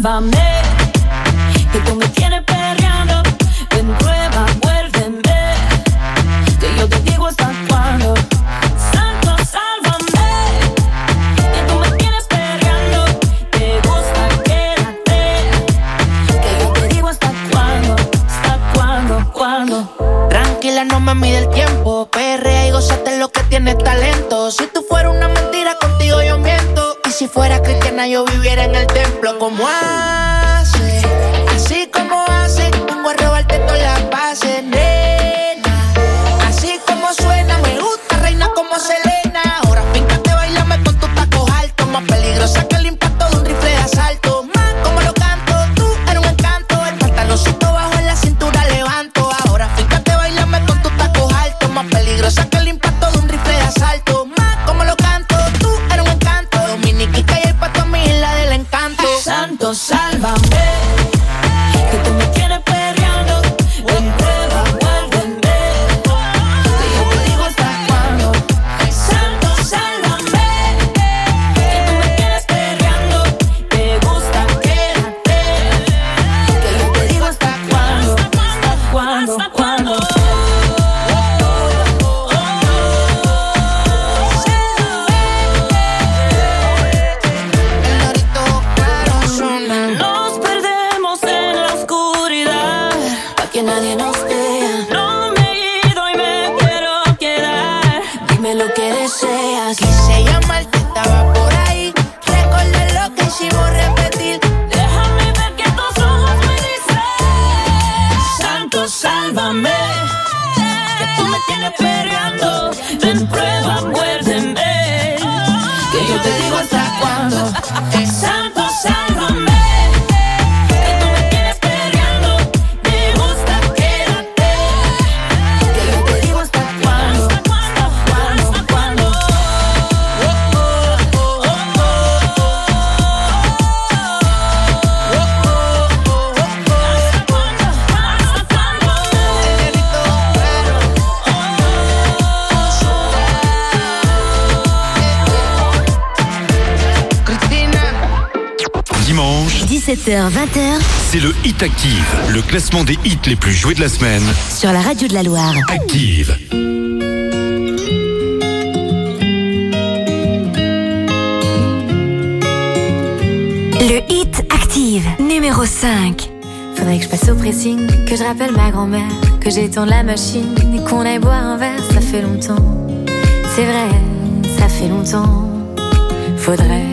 [SPEAKER 27] Sálvame. Que tú me tienes perreando, ven prueba, vuélveme. Que yo te digo hasta cuándo. Santo, sálvame. Que tú me tienes perreando. Te gusta, quédate. Que yo te digo hasta cuándo. Hasta cuándo, cuándo.
[SPEAKER 28] Tranquila, no me mide el tiempo. Perrea gozate lo que tienes talento. Si tú fueras una mentira, contigo yo miento. Y si fuera cristiana, yo viviera en el templo. como hace? Así como hace, vengo a robarte todas las bases,
[SPEAKER 21] 17h-20h,
[SPEAKER 5] c'est le Hit Active, le classement des hits les plus joués de la semaine.
[SPEAKER 21] Sur la radio de la Loire.
[SPEAKER 5] Active.
[SPEAKER 21] Le Hit Active, numéro 5.
[SPEAKER 14] Faudrait que je passe au pressing, que je rappelle ma grand-mère, que j'étende la machine et qu'on aille boire un verre. Ça fait longtemps, c'est vrai, ça fait longtemps. Faudrait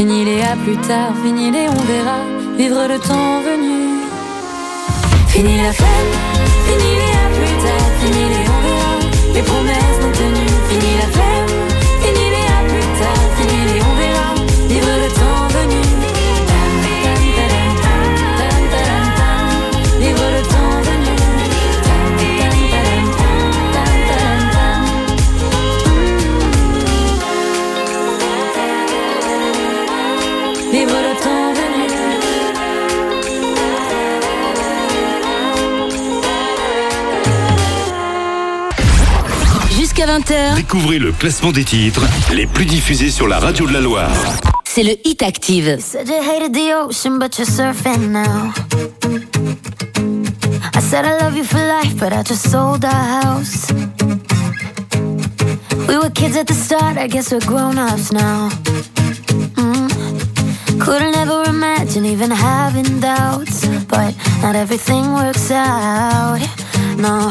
[SPEAKER 14] fini les à plus tard, fini les on verra, vivre le temps venu. Fini la flemme, fini les à plus tard, fini les on verra, les promesses non tenues. Fini la flemme,
[SPEAKER 4] Jusqu'à 20h,
[SPEAKER 5] Découvrez le classement des titres les plus diffusés sur la radio de la Loire.
[SPEAKER 4] c'est le Hit Active.
[SPEAKER 1] Said you hated the ocean, but you're surfing now. I said I love you for life, but I just sold our house. We were kids at the start, I guess we're grown ups now. Mm. Couldn't ever imagine even having doubts, but not everything works out. No,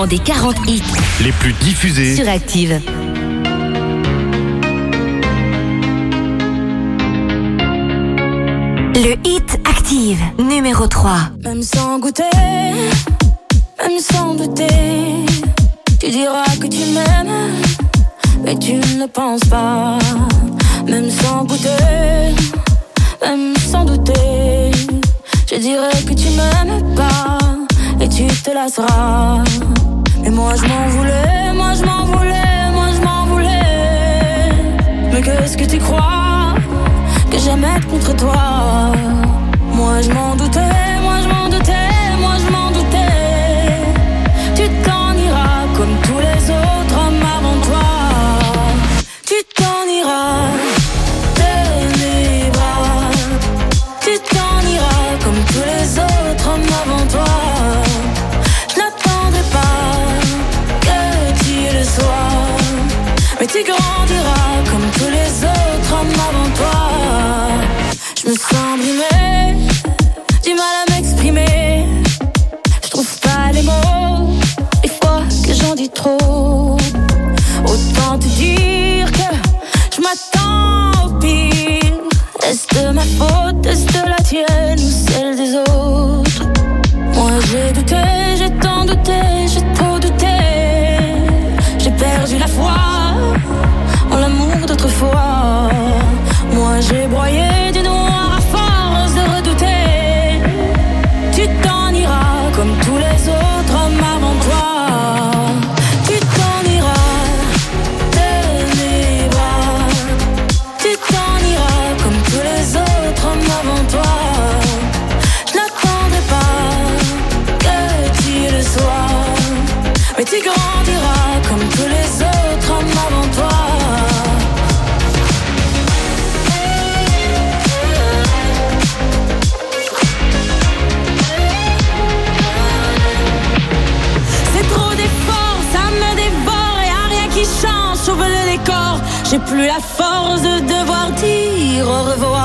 [SPEAKER 4] classement des 40 hits
[SPEAKER 5] les plus diffusés.
[SPEAKER 4] sur Active. Le Hit Active, numéro 3.
[SPEAKER 29] Même sans goûter, même sans douter, plus la force de devoir dire au revoir.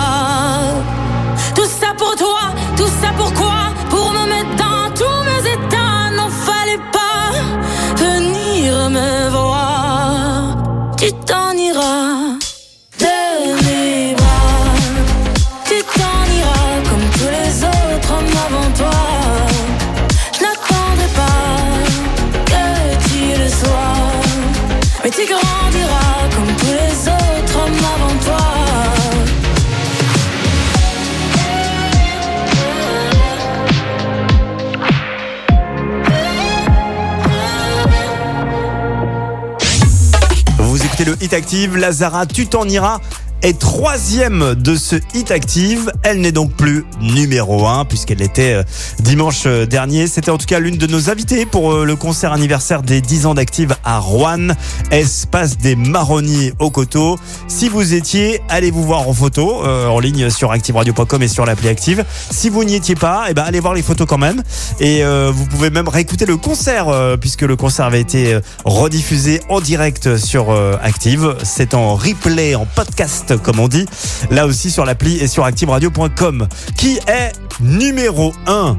[SPEAKER 3] Active, Lazara, tu t'en iras est troisième de ce Hit Active. Elle n'est donc plus numéro un puisqu'elle était euh, dimanche euh, dernier. C'était en tout cas l'une de nos invitées pour euh, le concert anniversaire des 10 ans d'Active à Rouen, espace des marronniers au coteau. Si vous étiez, allez vous voir en photo en ligne sur activeradio.com et sur l'appli Active. Si vous n'y étiez pas, eh ben allez voir les photos quand même et vous pouvez même réécouter le concert puisque le concert avait été rediffusé en direct sur Active. C'est en replay, en podcast comme on dit, là aussi sur l'appli et sur activeradio.com. Qui est numéro 1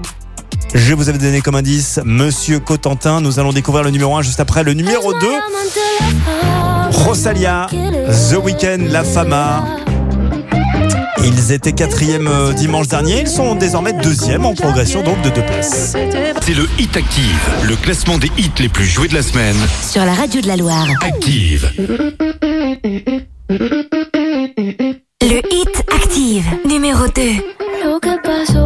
[SPEAKER 3] je vous avais donné comme indice Monsieur Cotentin. Nous allons découvrir le numéro 1 juste après le numéro 2. Rosalia, The Weeknd, La Fama. Ils étaient quatrième euh, dimanche dernier. Ils sont désormais deuxième en progression donc de deux places.
[SPEAKER 5] C'est le Hit Active, le classement des hits les plus joués de la semaine.
[SPEAKER 4] Sur la radio de la Loire.
[SPEAKER 5] Active.
[SPEAKER 4] Numéro 2.
[SPEAKER 29] Lo que pasó,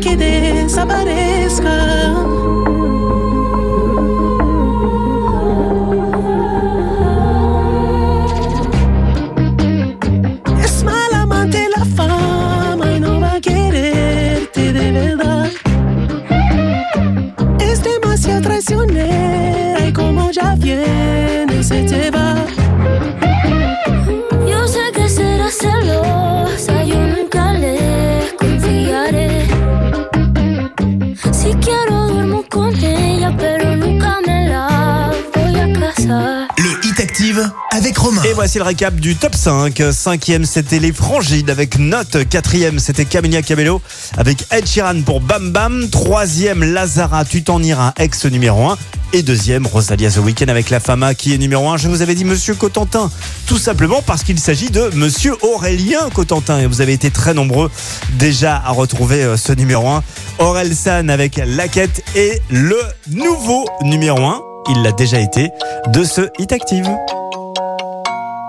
[SPEAKER 4] que desaparezca.
[SPEAKER 3] Voici le récap du top 5. Cinquième, c'était les Frangides avec Note. Quatrième, c'était Camilla Cabello avec Ed Sheeran pour Bam Bam. Troisième, Lazara, Tu t'en iras, ex numéro 1. Et deuxième, Rosalia The Weeknd avec La Fama qui est numéro 1. Je vous avais dit Monsieur Cotentin, tout simplement parce qu'il s'agit de Monsieur Aurélien Cotentin. Et vous avez été très nombreux déjà à retrouver euh, ce numéro 1. Aurel San avec La Quête et le nouveau numéro 1. Il l'a déjà été de ce Hit Active.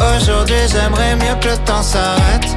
[SPEAKER 30] Aujourd'hui, j'aimerais mieux que le temps s'arrête.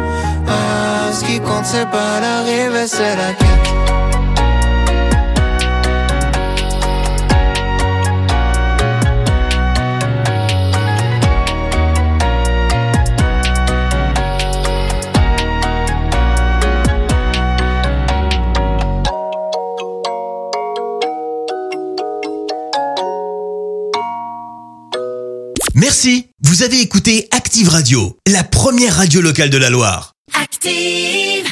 [SPEAKER 30] Ah, ce qui compte, c'est pas l'arrivée, c'est la claque.
[SPEAKER 11] Merci. Vous avez écouté Active Radio, la première radio locale de la Loire.
[SPEAKER 1] Active.